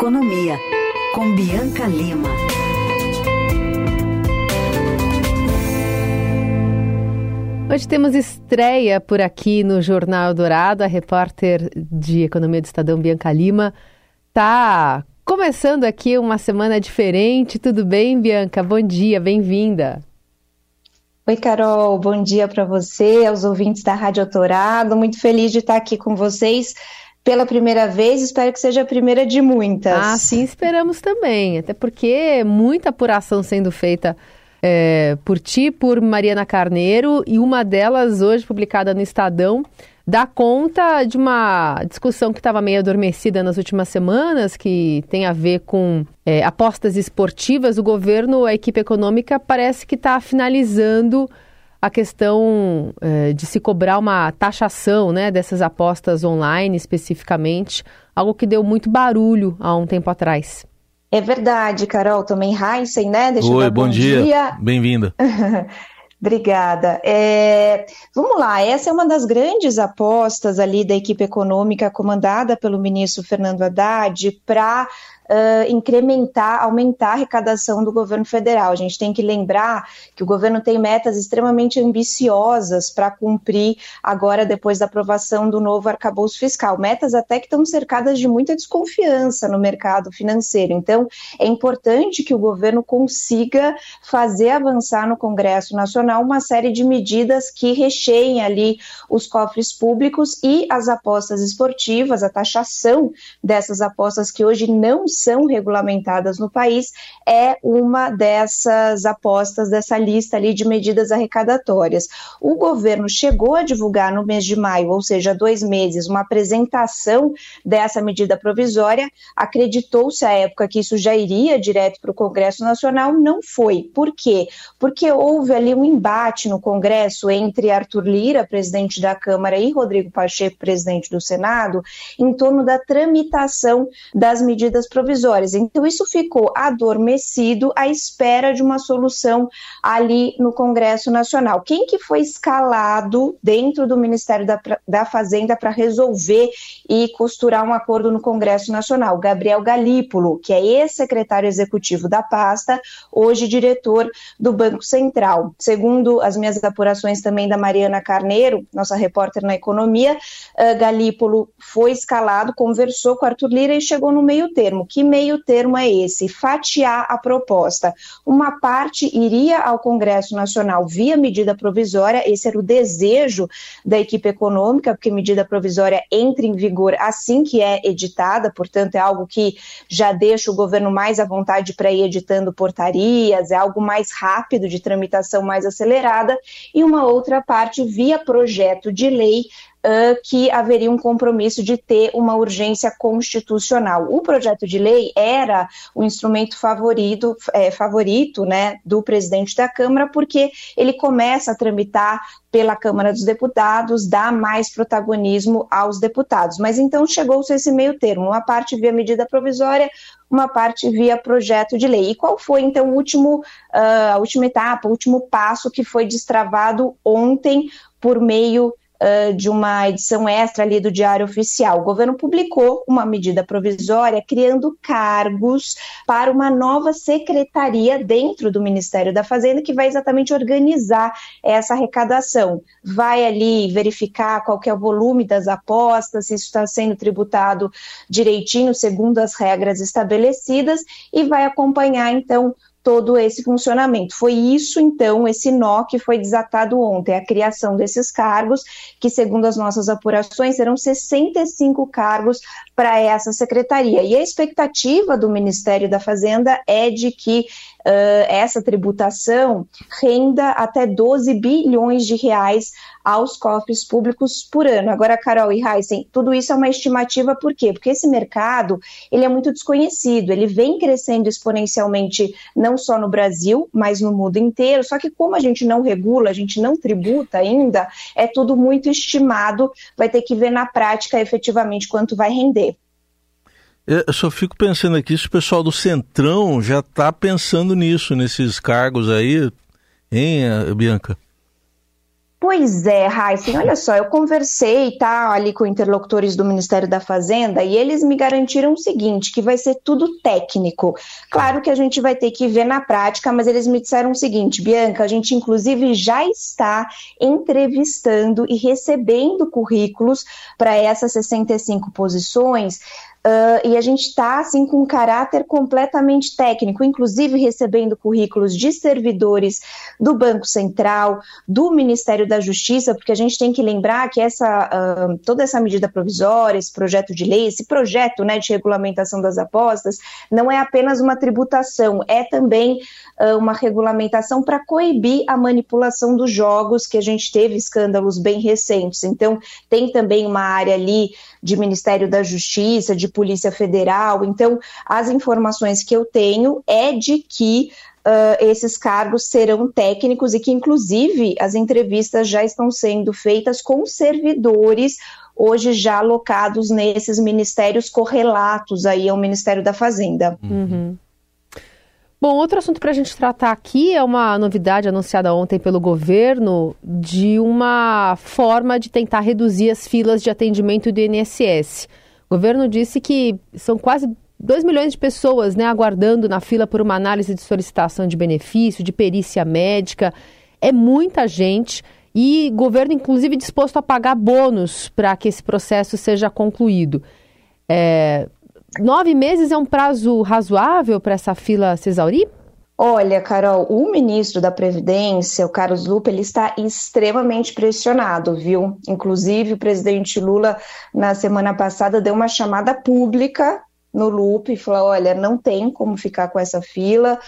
Economia, com Bianca Lima. Hoje temos estreia por aqui no Jornal Dourado. A repórter de Economia do Estadão, Bianca Lima, está começando aqui uma semana diferente. Tudo bem, Bianca? Bom dia, bem-vinda. Oi, Carol, bom dia para você, aos ouvintes da Rádio Dourado. Muito feliz de estar aqui com vocês pela primeira vez, espero que seja a primeira de muitas. Ah, sim, esperamos também, até porque muita apuração sendo feita é, por ti, por Mariana Carneiro, e uma delas hoje publicada no Estadão dá conta de uma discussão que estava meio adormecida nas últimas semanas, que tem a ver com é, apostas esportivas. O governo, a equipe econômica, parece que está finalizando a questão é, de se cobrar uma taxação né, dessas apostas online especificamente, algo que deu muito barulho há um tempo atrás. É verdade, Carol, também Heisen, né? Deixa Oi, bom, bom, dia. dia. Bem-vinda. Obrigada. É, vamos lá, essa é uma das grandes apostas ali da equipe econômica comandada pelo ministro Fernando Haddad para uh, incrementar, aumentar a arrecadação do governo federal. A gente tem que lembrar que o governo tem metas extremamente ambiciosas para cumprir agora, depois da aprovação do novo arcabouço fiscal. Metas até que estão cercadas de muita desconfiança no mercado financeiro. Então, é importante que o governo consiga fazer avançar no Congresso Nacional uma série de medidas que recheiem ali os cofres públicos e as apostas esportivas, a taxação dessas apostas que hoje não são regulamentadas no país, é uma dessas apostas dessa lista ali de medidas arrecadatórias. O governo chegou a divulgar no mês de maio, ou seja, dois meses, uma apresentação dessa medida provisória. Acreditou-se à época que isso já iria direto para o Congresso Nacional, não foi. Por quê? Porque houve ali um embate no Congresso entre Arthur Lira, presidente da Câmara, e Rodrigo Pacheco, presidente do Senado, em torno da tramitação das medidas provisórias provisórias. Então, isso ficou adormecido à espera de uma solução ali no Congresso Nacional. Quem que foi escalado dentro do Ministério da, da Fazenda para resolver e costurar um acordo no Congresso Nacional? Gabriel Galípolo, que é ex-secretário executivo da pasta, hoje diretor do Banco Central. Segundo as minhas apurações também da Mariana Carneiro, nossa repórter na economia, uh, Galípolo foi escalado, conversou com Arthur Lira e chegou no meio termo, que meio termo é esse? Fatiar a proposta. Uma parte iria ao Congresso Nacional via medida provisória, esse era o desejo da equipe econômica, porque medida provisória entra em vigor assim que é editada, portanto, é algo que já deixa o governo mais à vontade para ir editando portarias, é algo mais rápido, de tramitação mais acelerada, e uma outra parte via projeto de lei uh, que haveria um compromisso de ter uma urgência constitucional. O projeto de lei era o instrumento favorito, é, favorito né, do presidente da Câmara, porque ele começa a tramitar pela Câmara dos Deputados, dá mais protagonismo aos deputados. Mas então chegou-se esse meio termo, uma parte via medida provisória, uma parte via projeto de lei. E qual foi então o último, uh, a última etapa, o último passo que foi destravado ontem por meio de uma edição extra ali do Diário Oficial. O governo publicou uma medida provisória criando cargos para uma nova secretaria dentro do Ministério da Fazenda que vai exatamente organizar essa arrecadação. Vai ali verificar qual é o volume das apostas, se isso está sendo tributado direitinho, segundo as regras estabelecidas, e vai acompanhar então todo esse funcionamento. Foi isso, então, esse nó que foi desatado ontem, a criação desses cargos, que, segundo as nossas apurações, serão 65 cargos para essa secretaria. E a expectativa do Ministério da Fazenda é de que uh, essa tributação renda até 12 bilhões de reais aos cofres públicos por ano. Agora, Carol e Heisen, tudo isso é uma estimativa por quê? Porque esse mercado ele é muito desconhecido, ele vem crescendo exponencialmente não só no Brasil, mas no mundo inteiro. Só que como a gente não regula, a gente não tributa ainda, é tudo muito estimado, vai ter que ver na prática efetivamente quanto vai render. Eu só fico pensando aqui se o pessoal do Centrão já está pensando nisso, nesses cargos aí, hein, Bianca? Pois é, Heisen, olha só, eu conversei tá, ali com interlocutores do Ministério da Fazenda e eles me garantiram o seguinte, que vai ser tudo técnico. Claro que a gente vai ter que ver na prática, mas eles me disseram o seguinte, Bianca, a gente inclusive já está entrevistando e recebendo currículos para essas 65 posições Uh, e a gente está assim com um caráter completamente técnico, inclusive recebendo currículos de servidores do Banco Central, do Ministério da Justiça, porque a gente tem que lembrar que essa uh, toda essa medida provisória, esse projeto de lei, esse projeto né, de regulamentação das apostas, não é apenas uma tributação, é também uh, uma regulamentação para coibir a manipulação dos jogos, que a gente teve escândalos bem recentes. Então, tem também uma área ali de Ministério da Justiça, de Polícia Federal. Então, as informações que eu tenho é de que Uh, esses cargos serão técnicos e que, inclusive, as entrevistas já estão sendo feitas com servidores hoje já alocados nesses ministérios correlatos aí ao Ministério da Fazenda. Uhum. Bom, outro assunto para a gente tratar aqui é uma novidade anunciada ontem pelo governo de uma forma de tentar reduzir as filas de atendimento do INSS. O governo disse que são quase 2 milhões de pessoas né, aguardando na fila por uma análise de solicitação de benefício, de perícia médica. É muita gente e o governo, inclusive, disposto a pagar bônus para que esse processo seja concluído. É, nove meses é um prazo razoável para essa fila se exaurir? Olha, Carol, o ministro da Previdência, o Carlos Lupe, ele está extremamente pressionado, viu? Inclusive, o presidente Lula, na semana passada, deu uma chamada pública no Lupe e falou: olha, não tem como ficar com essa fila,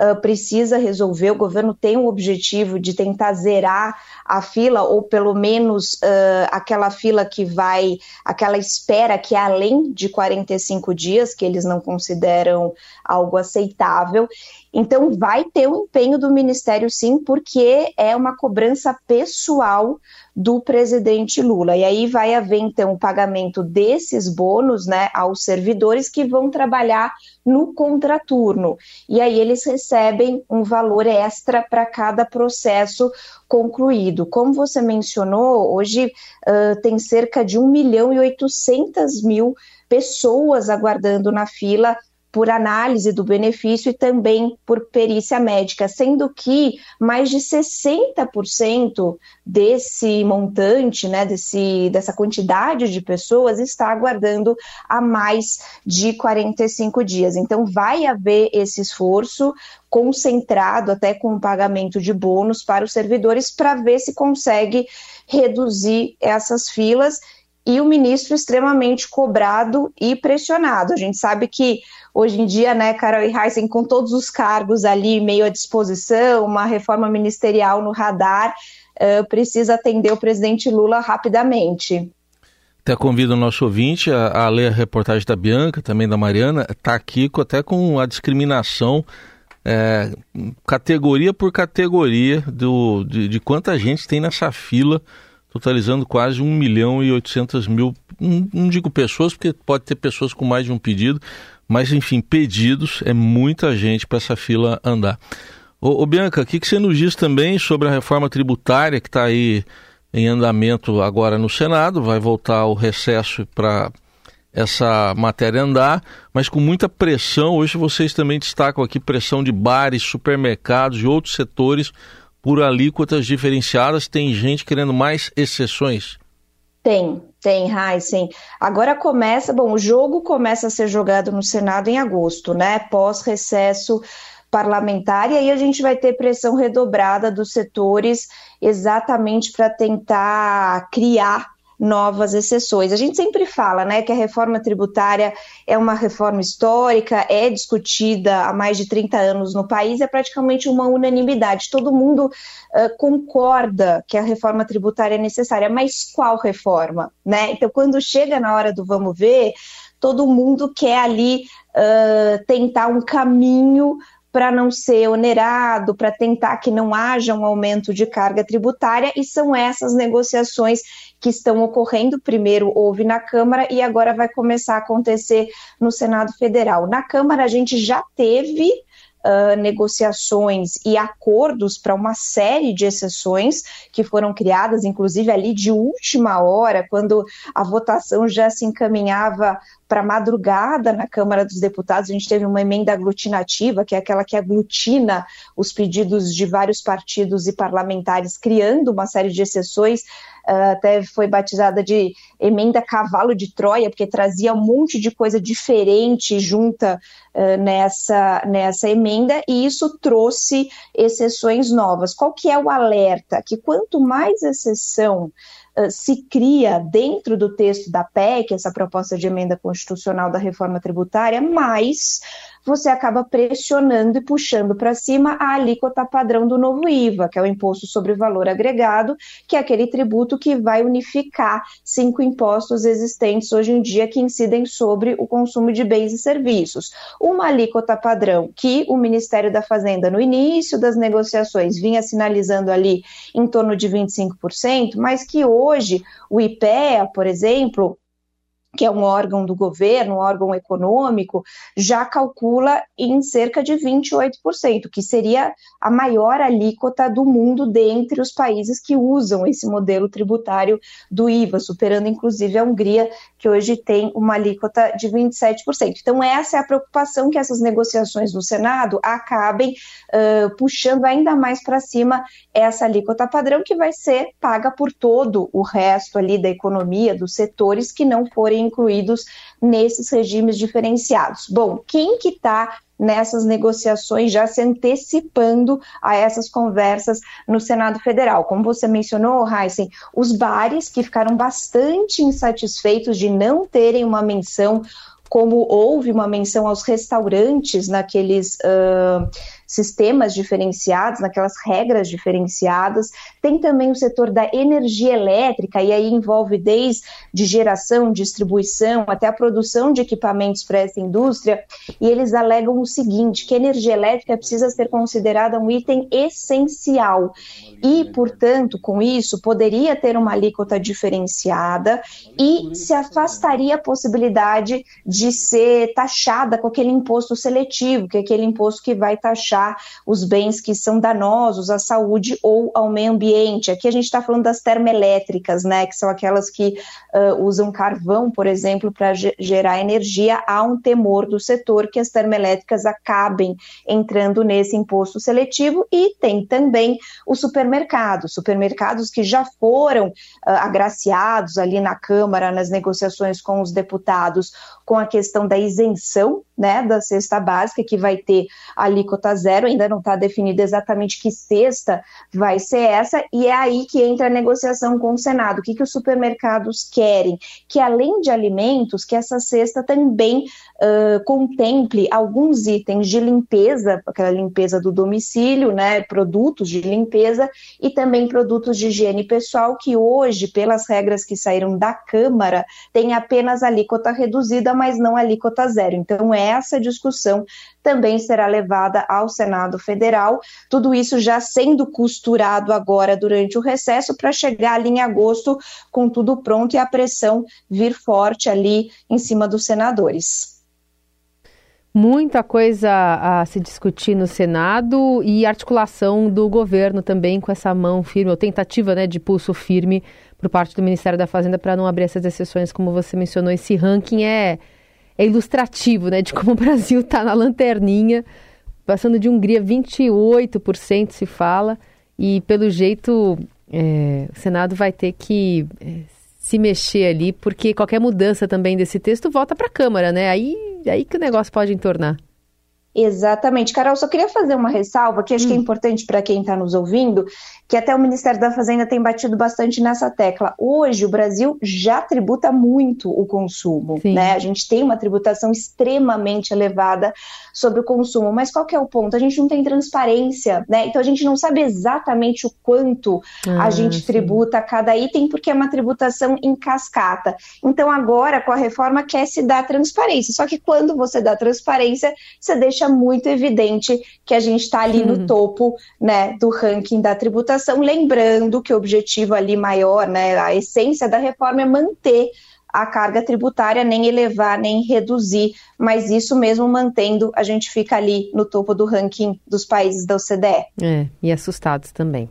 uh, precisa resolver. O governo tem o objetivo de tentar zerar a fila, ou pelo menos uh, aquela fila que vai, aquela espera que é além de 45 dias, que eles não consideram algo aceitável. Então, vai ter um empenho do Ministério, sim, porque é uma cobrança pessoal do presidente Lula. E aí vai haver, então, o pagamento desses bônus né, aos servidores que vão trabalhar no contraturno. E aí eles recebem um valor extra para cada processo concluído. Como você mencionou, hoje uh, tem cerca de 1 milhão e 800 mil pessoas aguardando na fila por análise do benefício e também por perícia médica, sendo que mais de 60% desse montante, né, desse, dessa quantidade de pessoas está aguardando há mais de 45 dias. Então, vai haver esse esforço concentrado até com o pagamento de bônus para os servidores para ver se consegue reduzir essas filas e o ministro extremamente cobrado e pressionado. A gente sabe que hoje em dia, né, Carol e Heisen, com todos os cargos ali meio à disposição, uma reforma ministerial no radar, uh, precisa atender o presidente Lula rapidamente. Até convido o nosso ouvinte a, a, ler a reportagem da Bianca, também da Mariana, está aqui até com a discriminação, é, categoria por categoria, do, de, de quanta gente tem nessa fila totalizando quase 1 milhão e 800 mil, não, digo pessoas, porque pode ter pessoas com mais de um pedido, mas enfim, pedidos, é muita gente para essa fila andar. Ô, ô Bianca, o que, que você nos diz também sobre a reforma tributária que está aí em andamento agora no Senado, vai voltar ao recesso para essa matéria andar, mas com muita pressão. Hoje vocês também destacam aqui pressão de bares, supermercados e outros setores por alíquotas diferenciadas? Tem gente querendo mais exceções? Tem, tem, Heisen. Agora começa, bom, o jogo começa a ser jogado no Senado em agosto, né? Pós-recesso parlamentar, e aí a gente vai ter pressão redobrada dos setores exatamente para tentar criar novas exceções. A gente sempre fala né, que a reforma tributária é uma reforma histórica, é discutida há mais de 30 anos no país, é praticamente uma unanimidade. Todo mundo uh, concorda que a reforma tributária é necessária, mas qual reforma? Né? Então, quando chega na hora do vamos ver, todo mundo quer ali uh, tentar um caminho para não ser onerado, para tentar que não haja um aumento de carga tributária, e são essas negociações que estão ocorrendo. Primeiro houve na Câmara e agora vai começar a acontecer no Senado Federal. Na Câmara, a gente já teve uh, negociações e acordos para uma série de exceções que foram criadas, inclusive ali de última hora, quando a votação já se encaminhava para madrugada na Câmara dos Deputados, a gente teve uma emenda aglutinativa, que é aquela que aglutina os pedidos de vários partidos e parlamentares, criando uma série de exceções uh, até foi batizada de emenda cavalo de Troia, porque trazia um monte de coisa diferente junta uh, nessa, nessa emenda, e isso trouxe exceções novas. Qual que é o alerta? Que quanto mais exceção se cria dentro do texto da PEC, essa proposta de emenda constitucional da reforma tributária, mais você acaba pressionando e puxando para cima a alíquota padrão do novo IVA, que é o Imposto sobre Valor Agregado, que é aquele tributo que vai unificar cinco impostos existentes hoje em dia que incidem sobre o consumo de bens e serviços. Uma alíquota padrão que o Ministério da Fazenda, no início das negociações, vinha sinalizando ali em torno de 25%, mas que hoje o IPEA, por exemplo, que é um órgão do governo, um órgão econômico, já calcula em cerca de 28%, que seria a maior alíquota do mundo dentre os países que usam esse modelo tributário do IVA, superando inclusive a Hungria, que hoje tem uma alíquota de 27%. Então, essa é a preocupação que essas negociações no Senado acabem uh, puxando ainda mais para cima essa alíquota padrão, que vai ser paga por todo o resto ali da economia, dos setores que não forem incluídos nesses regimes diferenciados. Bom, quem que está nessas negociações, já se antecipando a essas conversas no Senado Federal. Como você mencionou, Heisen, os bares que ficaram bastante insatisfeitos de não terem uma menção como houve uma menção aos restaurantes naqueles uh, sistemas diferenciados, naquelas regras diferenciadas. Tem também o setor da energia elétrica, e aí envolve desde geração, distribuição, até a produção de equipamentos para essa indústria, e eles alegam o seguinte, que a energia elétrica precisa ser considerada um item essencial, e, portanto, com isso, poderia ter uma alíquota diferenciada e se afastaria a possibilidade de ser taxada com aquele imposto seletivo, que é aquele imposto que vai taxar os bens que são danosos à saúde ou ao meio ambiente. Aqui a gente está falando das termoelétricas, né, que são aquelas que uh, usam carvão, por exemplo, para gerar energia. Há um temor do setor que as termoelétricas acabem entrando nesse imposto seletivo e tem também os supermercados, supermercados que já foram uh, agraciados ali na Câmara nas negociações com os deputados com a questão da isenção né, da cesta básica, que vai ter alíquota zero, ainda não está definido exatamente que cesta vai ser essa, e é aí que entra a negociação com o Senado. O que, que os supermercados querem? Que além de alimentos, que essa cesta também uh, contemple alguns itens de limpeza, aquela limpeza do domicílio, né, produtos de limpeza, e também produtos de higiene pessoal, que hoje, pelas regras que saíram da Câmara, tem apenas alíquota reduzida, mas não alíquota zero. Então, essa discussão também será levada ao Senado Federal. Tudo isso já sendo costurado agora durante o recesso para chegar ali em agosto com tudo pronto e a pressão vir forte ali em cima dos senadores. Muita coisa a se discutir no Senado e articulação do governo também com essa mão firme, ou tentativa né, de pulso firme por parte do Ministério da Fazenda para não abrir essas exceções, como você mencionou. Esse ranking é, é ilustrativo né, de como o Brasil está na lanterninha, passando de Hungria 28% se fala, e pelo jeito é, o Senado vai ter que é, se mexer ali, porque qualquer mudança também desse texto volta para a Câmara, né? Aí, aí que o negócio pode entornar. Exatamente. Carol, só queria fazer uma ressalva que acho hum. que é hum. importante para quem está nos ouvindo, que até o Ministério da Fazenda tem batido bastante nessa tecla. Hoje, o Brasil já tributa muito o consumo, né? A gente tem uma tributação extremamente elevada sobre o consumo, mas qual que é o ponto? A gente não tem transparência, né? Então, a gente não sabe exatamente o quanto ah, a gente sim. tributa cada item, porque é uma tributação em cascata. Então, agora, com a reforma, quer se dar transparência. Só que quando você dá transparência, você deixa muito evidente que a gente está ali no topo, né, do ranking da tributação lembrando que o objetivo ali maior, né, a essência da reforma é manter a carga tributária, nem elevar, nem reduzir, mas isso mesmo mantendo, a gente fica ali no topo do ranking dos países da OCDE. É, e assustados também.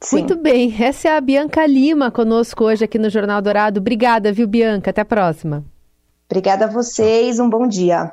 Sim. Muito bem, essa é a Bianca Lima conosco hoje aqui no Jornal Dourado. Obrigada, viu, Bianca? Até a próxima. Obrigada a vocês, um bom dia.